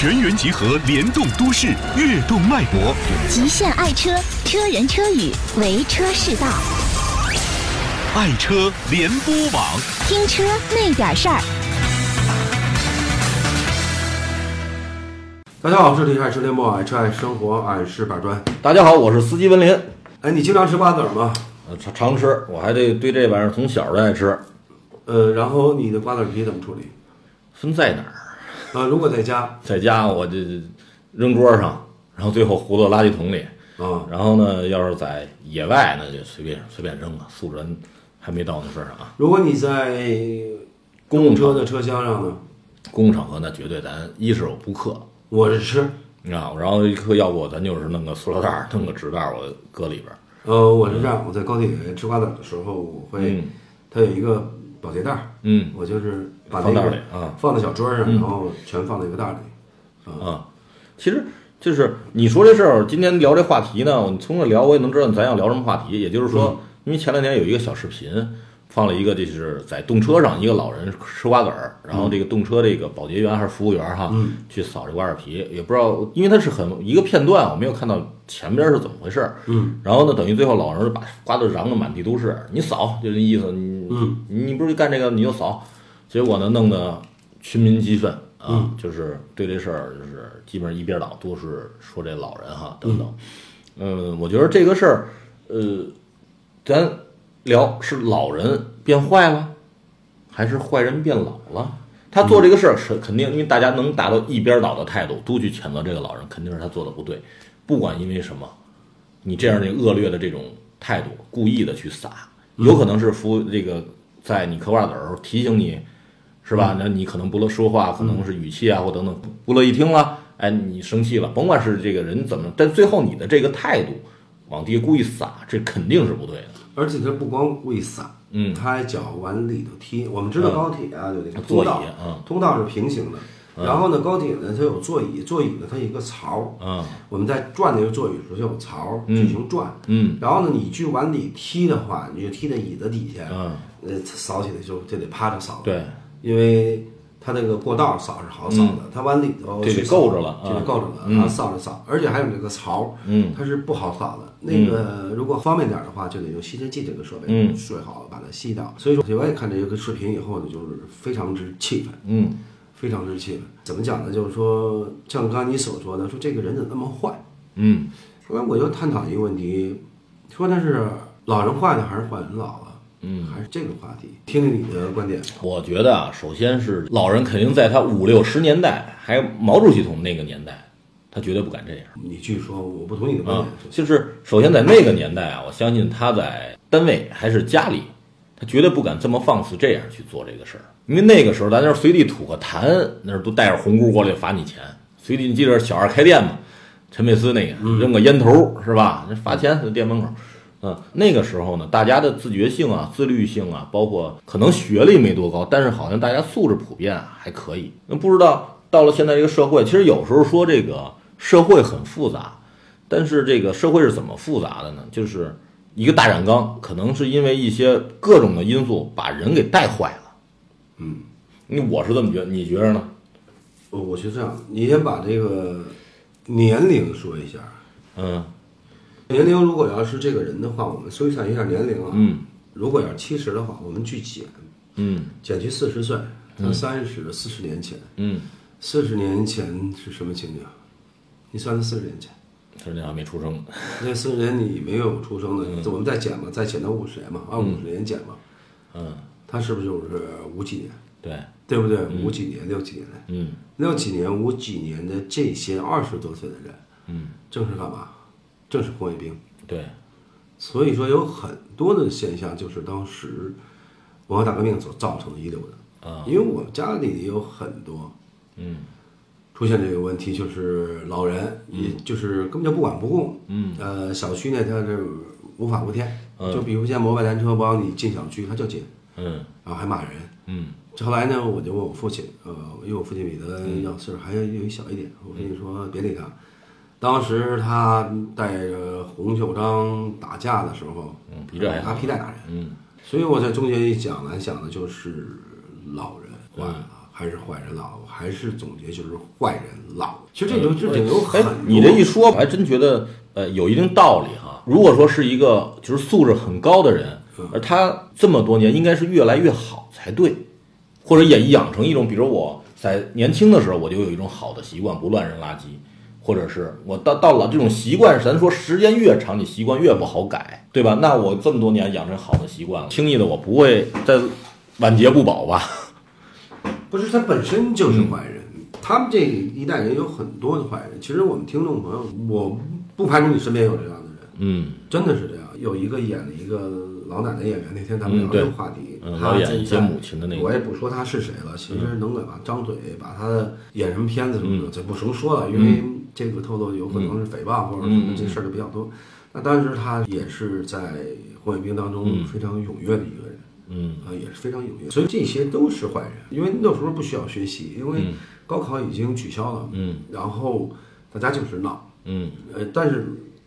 全员集合，联动都市，跃动脉搏。极限爱车，车人车语，为车是道。爱车联播网，听车那点事儿。大家好，这里是爱车联播，爱车爱生活，爱吃板砖。大家好，我是司机文林。哎，你经常吃瓜子儿吗？呃，常常吃，我还得对这玩意儿从小就爱吃。呃，然后你的瓜子皮怎么处理？分在哪儿？啊，如果在家，在家我就扔桌上，然后最后糊到垃圾桶里。啊，然后呢，要是在野外，那就随便随便扔了，素质还没到那份儿上啊。如果你在公共车的车厢上呢？公共场合那绝对咱一是有不克，我是吃，你知道，然后一克要不咱就是弄个塑料袋儿，弄个纸袋儿，我搁里边儿。呃，我是这样，我在高铁吃瓜子儿的时候，我会嗯，它有一个保洁袋儿，嗯我就是把那放袋里啊放在小桌上，嗯然后全放在一个袋儿里。啊，其实就是你说这事儿，今天聊这话题呢，我从这聊我也能知道咱要聊什么话题。也就是说，因为前两天有一个小视频，放了一个就是在动车上一个老人吃瓜子儿，然后这个动车这个保洁员还是服务员哈，嗯去扫这瓜子皮，也不知道，因为它是很一个片段，我没有看到前边是怎么回事儿。嗯，然后呢，等于最后老人把瓜子瓤的满地都是，你扫就这意思，你嗯你不是干这个你就扫，结果呢弄得群民激愤啊，嗯就是对这事儿就是基本上一边倒，都是说这老人哈等等。嗯，我觉得这个事儿，呃，咱聊是老人变坏了，还是坏人变老了？他做这个事儿是肯定，因为大家能达到一边倒的态度，都去谴责这个老人，肯定是他做的不对，不管因为什么，你这样的恶劣的这种态度，故意的去撒，有可能是服这个在你嗑瓜子儿的时候提醒你，是吧？那你可能不乐说话，可能是语气啊或等等不乐意听了，哎，你生气了，甭管是这个人怎么，但最后你的这个态度往地下故意撒，这肯定是不对的。而且他不光故意撒，嗯。它还脚往里头踢。我们知道嗯高铁啊有那个座椅通道，嗯。通道是平行的，然后呢高铁呢它有座椅，座椅呢它有一个槽，嗯。我们在转那个座椅的时候有槽嗯。进行转，嗯。然后呢你去往里踢的话，你就踢在椅子底下，嗯，呃扫起来就就得趴着扫，，对，因为它那个过道扫是好扫的，它往里头去够着了就得啊够着了，嗯然后扫着扫，而且还有那个槽，嗯它是不好扫的。那个如果方便点的话，就得用吸尘器这个设备，嗯最好把它吸掉。所以说，我也看这个视频以后呢，就是非常之气愤，嗯非常之气愤。怎么讲呢？就是说，像刚才你所说的，说这个人怎么那么坏？嗯后来我就探讨一个问题，说他是老人坏呢还是坏人老了？嗯，还是这个话题，听听你的观点。我觉得啊，首先是老人肯定在他五六十年代，还有毛主席同那个年代，他绝对不敢这样。你继续说，我不同意你的观啊点。，就是首先在那个年代啊，我相信他在单位还是家里，他绝对不敢这么放肆这样去做这个事儿，因为那个时候咱那儿随地吐个痰，那儿都带着红箍过来罚你钱，随地你记得小二开店嘛？陈佩斯那个扔个烟头是吧？那罚钱在店门口。嗯，那个时候呢，大家的自觉性啊、自律性啊，包括可能学历没多高，但是好像大家素质普遍啊还可以。那不知道到了现在这个社会，其实有时候说这个社会很复杂，但是这个社会是怎么复杂的呢？就是一个大染缸，可能是因为一些各种的因素把人给带坏了。嗯，你我是这么觉得，你觉着呢？我我是这样，你先把这个年龄说一下。嗯年龄如果要是这个人的话，我们推算一下年龄啊。嗯。如果要是七十的话，我们去减，嗯。减去四十岁，那三十四十年前，嗯，四十年前是什么情景？你算算四十年前，四十年还没出生。那四十年你没有出生的，我们再减嘛，再减到五十年嘛，按五十年减嘛，嗯，他是不是就是五几年？对，对不对？五几年、六几年。的，嗯。六几年、五几年的这些二十多岁的人，嗯，正是干嘛？正是工业兵。对，所以说有很多的现象就是当时文化大革命所造成的遗留的。啊。因为我们家里有很多嗯。出现这个问题，就是老人，也就是根本就不管不顾，嗯，呃，小区呢他是无法无天，嗯。就比如像摩拜单车不让你进小区，他就进，嗯。然后还骂人。嗯。后来呢，我就问我父亲，呃，因为我父亲比他要岁数还有一小一点，我跟你说别理他。当时他带着洪秀章打架的时候，嗯，比这还拿皮带打人，嗯。所以我在中间一讲呢讲的就是老人坏了，还是坏人老，还是总结就是坏人老。其实这就这里有哎很多，你这一说，我还真觉得呃有一定道理哈。如果说是一个就是素质很高的人，而他这么多年应该是越来越好才对，或者也养成一种，比如我在年轻的时候我就有一种好的习惯，不乱扔垃圾，或者是我到到了这种习惯，咱说时间越长，你习惯越不好改，对吧？那我这么多年养成好的习惯了，轻易的我不会再晚节不保吧？不是他本身就是坏人，他们这一代人有很多的坏人。其实我们听众朋友，我不排除你身边有这样的人，嗯真的是这样。有一个演了一个老奶奶演员，那天咱们聊这个话题，嗯他演一些母亲的那个我也不说他是谁了，其实能给把张嘴把他的演什么片子什么的，这不熟说了，因为这个透露有可能是诽谤或者什么这事儿就比较多。那当时他也是在红卫兵当中非常踊跃的一个人。嗯。啊，也是非常踊跃，所以这些都是坏人，因为那时候不需要学习，因为高考已经取消了，嗯，然后大家就是闹，嗯。呃，但是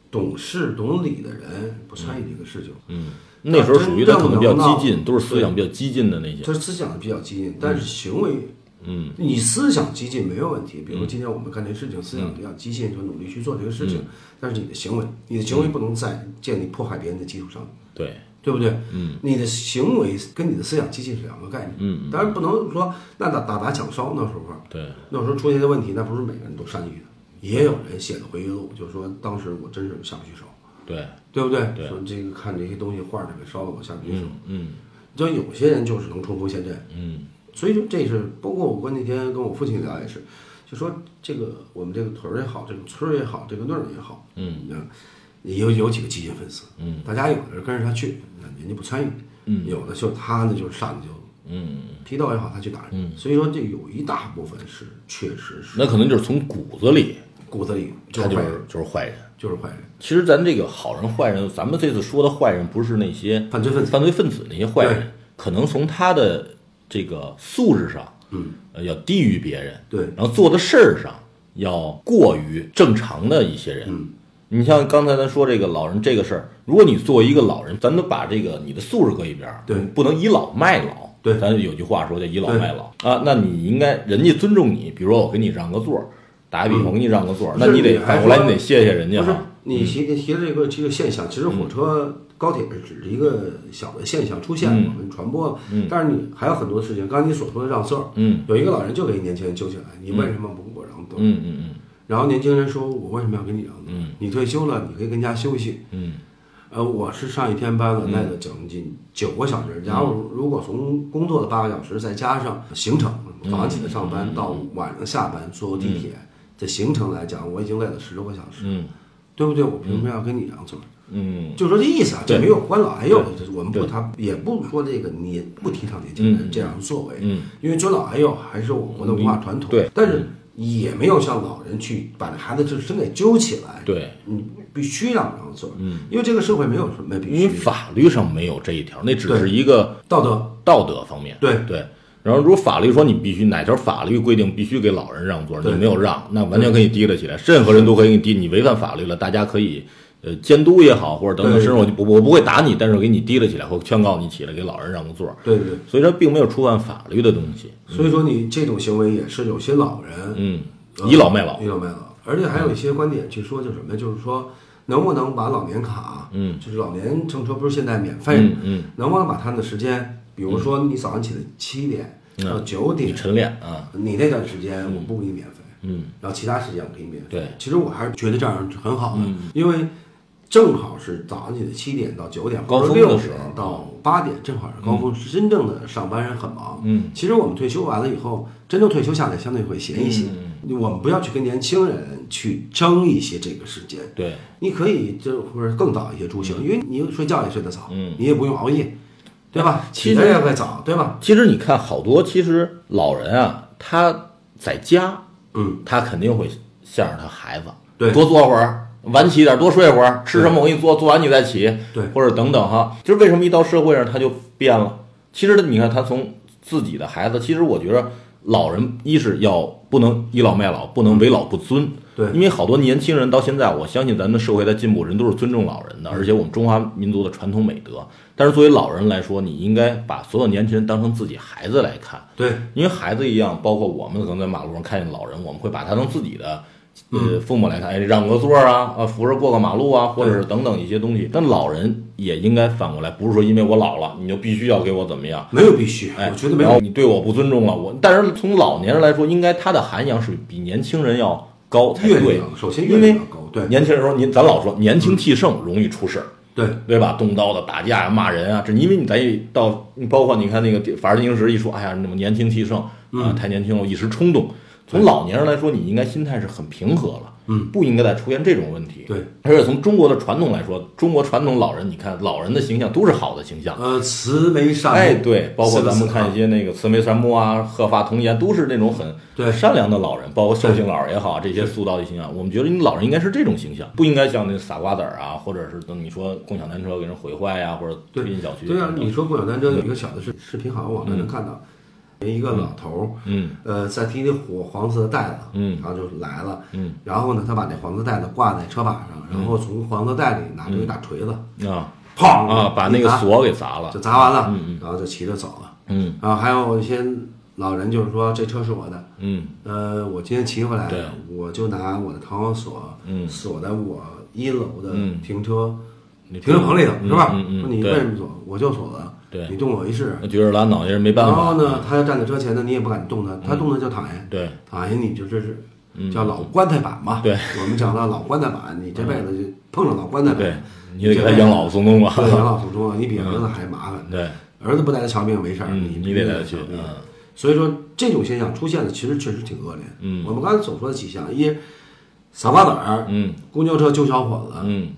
懂事懂理的人不参与这个事情，嗯，那时候属于他可能比较激进，都是思想比较激进的那些。他思想比较激进，但是行为，嗯，你思想激进没有问题，比如今天我们干这事情，思想比较激进，就努力去做这个事情，嗯但是你的行为，你的行为不能在建立迫害别人的基础上。对，对不对？嗯，你的行为跟你的思想激进是两个概念。嗯，当然不能说那打打砸抢烧那时候，对，那时候出现的问题，那不是每个人都善于的，也有人写的回忆录，就是说当时我真是下不去手，对，对不对？对说这个看这些东西画着给烧了，我下不去手。嗯就有些人就是能冲锋陷阵，嗯所以说这是包括我跟那天跟我父亲聊也是，就说这个我们这个屯儿也好，这个村儿也好，这个那儿也好，嗯嗯，有有几个激进分子，嗯，大家有的人跟着他去，那人家不参与，嗯有的就他呢就是上去就嗯，批斗也好，他去打人，嗯所以说这有一大部分是确实是那可能就是从骨子里骨子里就他就是就是坏人。就是坏人，其实咱这个好人坏人，咱们这次说的坏人不是那些犯罪分子犯罪分子那些坏人，可能从他的这个素质上，嗯，呃，要低于别人，对，然后做的事儿上要过于正常的一些人。嗯，你像刚才咱说这个老人这个事儿，如果你作为一个老人，咱都把这个你的素质搁一边儿，对不能倚老卖老。对咱有句话说叫倚老卖老啊，那你应该人家尊重你，比如说我给你让个座儿，打个比方，我给你让个座儿，那你得还反过来你得谢谢人家不是哈。你提你提的这个这个现象，其实火车、高铁只是一个小的现象出现，嗯我们传播了。但是你还有很多事情，刚才你所说的让座儿，嗯有一个老人就给年轻人揪起来，你为什么不给我让座？嗯嗯嗯然后年轻人说，我为什么要给你让座？嗯你退休了，你可以跟家休息。嗯呃，我是上一天班了，那个将近九个小时。然后如果从工作的八个小时，再加上行程，早上起来上班到晚上下班坐地铁，这行程来讲，我已经累了十多个小时，嗯对不对？我凭什么要跟你让座？嗯就说这意思啊，这没有关老爱幼，我们不谈，也不说这个你不提倡年轻人嗯这样的作为，嗯因为尊老爱幼还是我国的文化传统，对但是也没有像老人去把这孩子这真给揪起来，对，你必须让让座，嗯，因为这个社会没有什么必因为须法律上没有这一条，那只是一个道德，道德方面。对对。然后，如果法律说你必须哪条法律规定必须给老人让座，你对没有让，那完全可以提了起来，任何人都可以给你提，你违反法律了，大家可以呃监督也好，或者等等，甚至我就不我不会打你，但是我给你提了起来，或劝告你起来给老人让个座。对对对，所以它并没有触犯法律的东西。所以说你这种行为也是有些老人嗯，倚老卖老倚。老卖老，而且还有一些观点去说，就是什么呀？就是说能不能把老年卡，嗯，就是老年乘车不是现在免费吗嗯嗯，能不能把他们的时间，比如说你早上起来七点到九点，晨练啊，你那段时间我不给你免费，嗯，然后其他时间我给你免费。对，其实我还是觉得这样很好的，嗯。因为正好是早上起来七点到九点，高峰六的时候点到八点，正好是高峰，是真正的上班人很忙。嗯，其实我们退休完了以后，真正退休下来相对会闲一些。嗯我们不要去跟年轻人去争一些这个时间，对，你可以就或者更早一些出行，因为你睡觉也睡得早，嗯。你也不用熬夜，对吧？其实也会早，对吧？其实你看，好多其实老人啊，他在家，嗯，他肯定会向着他孩子，对多坐会儿，晚起点，多睡会儿，吃什么我给你做，做完你再起，对或者等等哈。就是为什么一到社会上他就变了？其实你看他从自己的孩子，其实我觉得老人一是要不能倚老卖老，不能为老不尊。对因为好多年轻人到现在，我相信咱们社会在进步，人都是尊重老人的，而且我们中华民族的传统美德。但是作为老人来说，你应该把所有年轻人当成自己孩子来看，对，因为孩子一样，包括我们可能在马路上看见老人，我们会把他当自己的。呃，父母来看，哎，让个座儿啊，啊，扶着过个马路啊，或者是等等一些东西。但老人也应该反过来，不是说因为我老了，你就必须要给我怎么样，没有必须，哎，我觉得没有。你对我不尊重了，我。但是从老年人来说，应该他的涵养是比年轻人要高才对。首先因为年轻人说，您咱老说年轻气盛容易出事儿，对对吧？动刀的、打架呀、骂人啊，这因为你咱一到，你包括你看那个《法制进行时》一说，哎呀，那么年轻气盛啊，太年轻了，一时冲动。从老年人来说，你应该心态是很平和了，嗯，不应该再出现这种问题。对，而且从中国的传统来说，中国传统老人，你看老人的形象都是好的形象。呃，慈眉善目，哎，对，包括咱们看一些些那个慈眉善目啊、鹤发童颜，都是那种很对。善良的老人，包括寿星老也好，这些塑造的形象，我们觉得你老人应该是这种形象，不应该像那撒瓜子儿啊，或者是等你说共享单车给人毁坏呀、或者推进小区。对啊，等等你说共享单车有一个小的视视频，好像网上能看到，一个老头儿，嗯。呃，在提那火黄色的袋子，嗯。然后就来了，嗯，然后呢，他把那黄色袋子挂在车把上，然后从黄色袋里拿出一大锤子，啊。砰啊，把那个锁给砸了。就。砸完了，嗯嗯。然后就骑着走了。嗯。然后还有一些老人就是说这车是我的，嗯。呃，我今天骑回来对，我就拿我的弹簧锁嗯。锁在我一楼的嗯。停车你停车棚里头，嗯是吧？嗯你对。为什么锁？我就锁了。对你动我一试。那觉着拉脑袋人没办法。然后呢，他要站在车前呢，你也不敢动他，他动他就躺下，对，躺下你就这是叫老棺材板嘛。对，我们讲到老棺材板，你这辈子就碰上老棺材板，对，你得给他养老送终吧。对，养老送终了，你比儿子还麻烦。对，儿子不带他瞧病没事儿，嗯你你得带他去瞧病嗯所以说这种现象出现的其实确实挺恶劣。嗯我们刚才所说的几项，一撒瓜子儿，嗯公交车救小伙子，嗯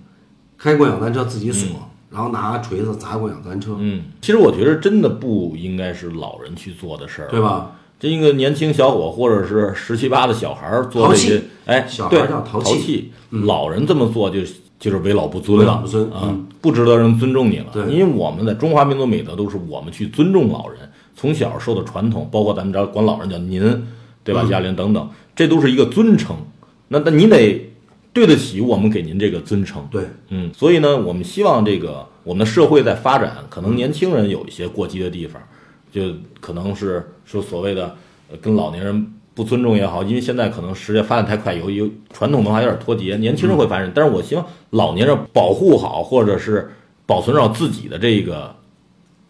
开共享单车自己锁，然后拿锤子砸共享单车，嗯，其实我觉得真的不应该是老人去做的事儿，对？吧？这一个年轻小伙或者是十七八的小孩儿做这些气，哎，小孩对，叫淘气气。老人这么做就就是为老不尊了，为老不尊啊嗯，不值得人尊重你了。对因为我们的中华民族美德都是我们去尊重老人，从小受的传统，包括咱们这儿管老人叫您，对吧？嗯玲等等，这都是一个尊称。那那你得对得起我们给您这个尊称。对，嗯，所以呢，我们希望这个我们的社会在发展，可能年轻人有一些过激的地方，就可能是说所谓的呃跟老年人不尊重也好，因为现在可能时间发展太快，有有传统文化有点脱节，年轻人会发展，但是我希望老年人保护好，或者是保存好自己的这个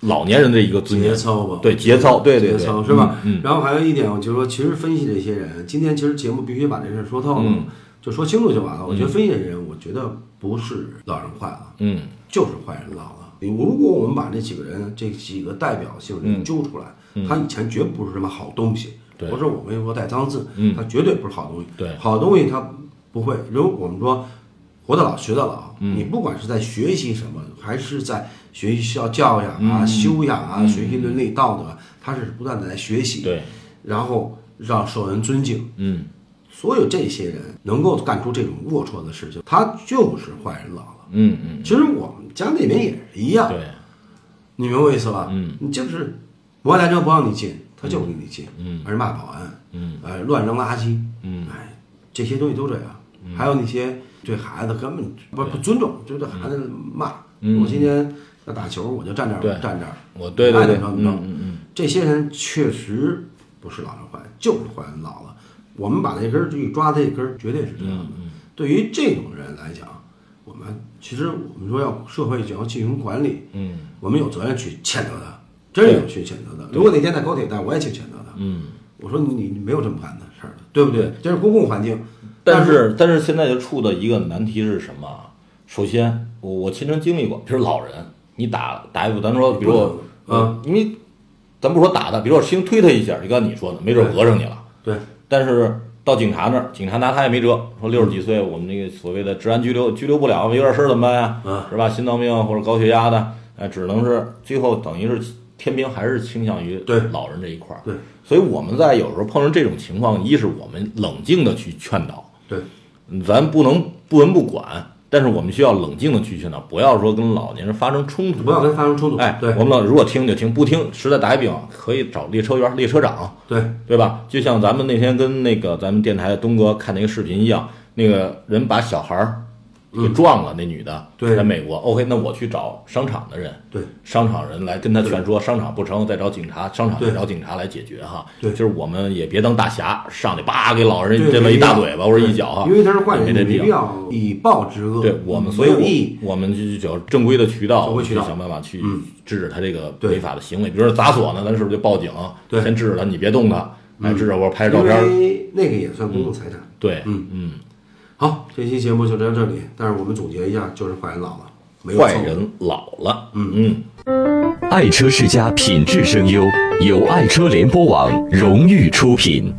老年人的一个尊严。节。操吧，对节操对对对。节操是吧？嗯嗯。然后还有一点，我就是说，其实分析这些人，今天其实节目必须把这事儿说透了，嗯就说清楚就完了。我觉得分析这些人，我觉得不是老人坏了，嗯。就是坏人老了。你如果我们把这几个人这几个代表性人揪出来，他以前绝不是什么好东西，嗯对。不是我们说带脏字，嗯。他绝对不是好东西。对。好东西他不会。如果我们说活到老学到老，嗯。你不管是在学习什么，还是在学习校教养啊、嗯。修养啊、学习伦理道德，他是不断的在学习，对，然后让受人尊敬。嗯所有这些人能够干出这种龌龊的事情，他就是坏人老了。嗯嗯其实我们家那边也是一样，对。你明白我意思吧？嗯，你就是摩托车不让你进，他就不给你进，嗯而且骂保安，嗯。哎，乱扔垃圾，嗯。哎，这些东西都这样。还有那些对孩子根本不不尊重，就对孩子骂。嗯。我今天要打球，我就站这儿，站这儿。我对对对，爱怎么着怎么着嗯嗯。这些人确实不是老人坏，就是坏人老了。我们把那根儿去抓他一根儿，绝对是这样的。嗯对于这种人来讲，我们其实我们说要社会想要进行管理，嗯我们有责任去谴责他，真有去谴责他。如果哪天在高铁站，我也去谴责他。嗯。我说你你你没有这么干的事儿的，对不对？这是公共环境，但是但是现在就处的一个难题是什么啊？首先，我我亲身经历过，比如老人，你打打一部，咱说，比如我，嗯呃，因为咱不说打他，比如我轻推他一下，就刚你说的，没准讹上你了。对但是到警察那儿，警察拿他也没辙，说六十几岁，我们那个所谓的治安拘留拘留不了，有点事儿怎么办呀？嗯是吧？心脏病或者高血压的，哎，只能是最后等于是天平还是倾向于对老人这一块儿。对，所以我们在有时候碰上这种情况，一是我们冷静的去劝导，对，咱不能不闻不管，但是我们需要冷静的去劝导，不要说跟老年人发生冲突，不要跟发生冲突。哎，对，我们老如果听就听，不听实在打一比方，可以找列车员、列车长，对对吧？就像咱们那天跟那个咱们电台的东哥看那个视频一样，那个人把小孩儿给撞了，那女的在美国，OK，那我去找商场的人，对商场人来跟他劝说，商场不成再找警察，商场再找警察来解决哈。对就是我们也别当大侠，上去叭给老人这么一大嘴巴或者一脚哈，因为他是坏人，你没这必要以暴制恶。对我们，所以。我我们就就找正规的渠道，去想办法去嗯制止他这个违法的行为。比如说砸锁呢，咱是不是就报警？对先制止他，你别动他，哎，制止我拍照片儿。为那个也算公共财产。对，嗯嗯，好，这期节目就到这里。但是我们总结一下，就是坏人老了，没有错坏人老了，嗯嗯。爱车世家品质声优，由爱车联播网荣誉出品。